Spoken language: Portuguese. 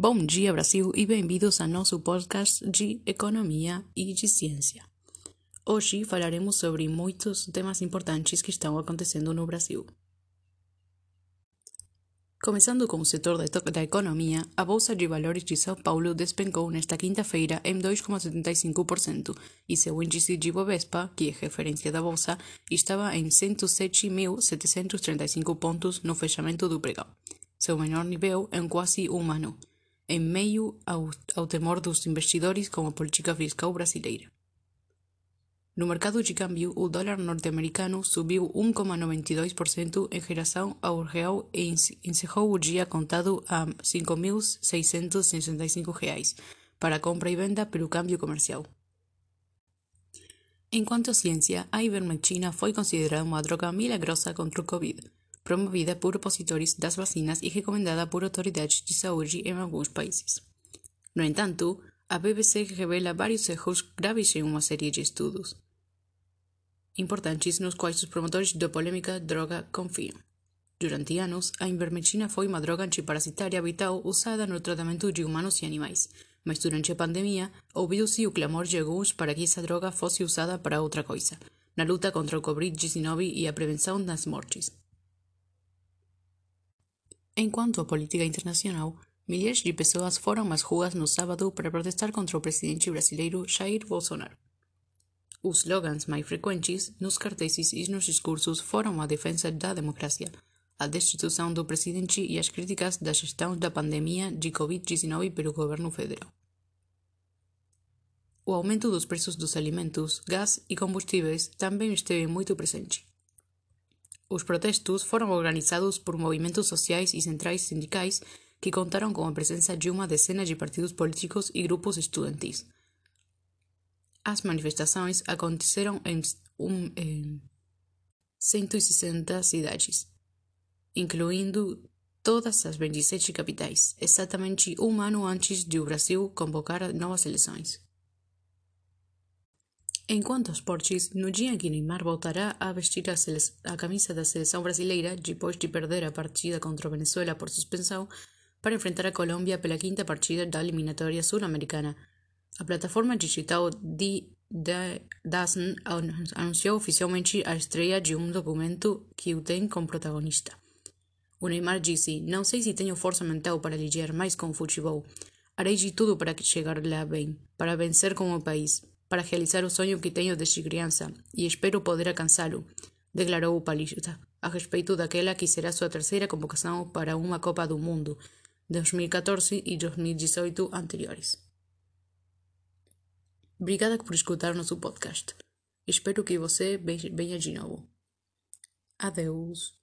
Bom dia, Brasil, e bem-vindos ao nosso podcast de Economia e de Ciência. Hoje falaremos sobre muitos temas importantes que estão acontecendo no Brasil. Começando com o setor da economia, a Bolsa de Valores de São Paulo despencou nesta quinta-feira em 2,75% e seu índice de Bovespa, que é referência da Bolsa, estava em 107.735 pontos no fechamento do pregão, seu menor nível em quase um ano em meio ao, ao temor dos investidores com a política fiscal brasileira. No mercado de câmbio, o dólar norte-americano subiu 1,92% em relação ao real e encerrou o dia contado a R$ 5.665 para compra e venda pelo câmbio comercial. Enquanto a ciência, a ivermectina foi considerada uma droga milagrosa contra o Covid promovida por opositores das vacinas e recomendada por autoridades de saúde em alguns países. No entanto, a BBC revela vários erros graves em uma série de estudos importantes nos quais os promotores da polêmica droga confiam. Durante anos, a ivermectina foi uma droga antiparasitária vital usada no tratamento de humanos e animais, mas durante a pandemia ouviu-se o clamor de alguns para que essa droga fosse usada para outra coisa, na luta contra o Covid-19 e a prevenção das mortes. Enquanto a política internacional, milhares de pessoas foram às ruas no sábado para protestar contra o presidente brasileiro Jair Bolsonaro. Os slogans mais frequentes nos cartazes e nos discursos foram a defesa da democracia, a destituição do presidente e as críticas da gestão da pandemia de Covid-19 pelo governo federal. O aumento dos preços dos alimentos, gás e combustíveis também esteve muito presente. Os protestos foram organizados por movimentos sociais e centrais sindicais que contaram com a presença de uma decena de partidos políticos e grupos estudantis. As manifestações aconteceram em, um, em 160 cidades, incluindo todas as 27 capitais, exatamente um ano antes de o Brasil convocar novas eleições. Enquanto aos esportes, no dia em que Neymar voltará a vestir a, a, camisa da seleção brasileira, depois de perder a partida contra Venezuela por suspensão, para enfrentar a Colômbia pela quinta partida da eliminatória sul-americana. A plataforma digital The DAZN anunciou oficialmente a estreia de um documento que o tem como protagonista. O Neymar disse: Não sei se tenho força mental para lidar mais com o futebol. Harei de tudo para chegar lá bem, para vencer como país para realizar o sonho que tenho desde criança e espero poder alcançá-lo, declarou o palista, a respeito daquela que será sua terceira convocação para uma Copa do Mundo, 2014 e 2018 anteriores. Obrigada por escutar nosso podcast. Espero que você venha de novo. Adeus.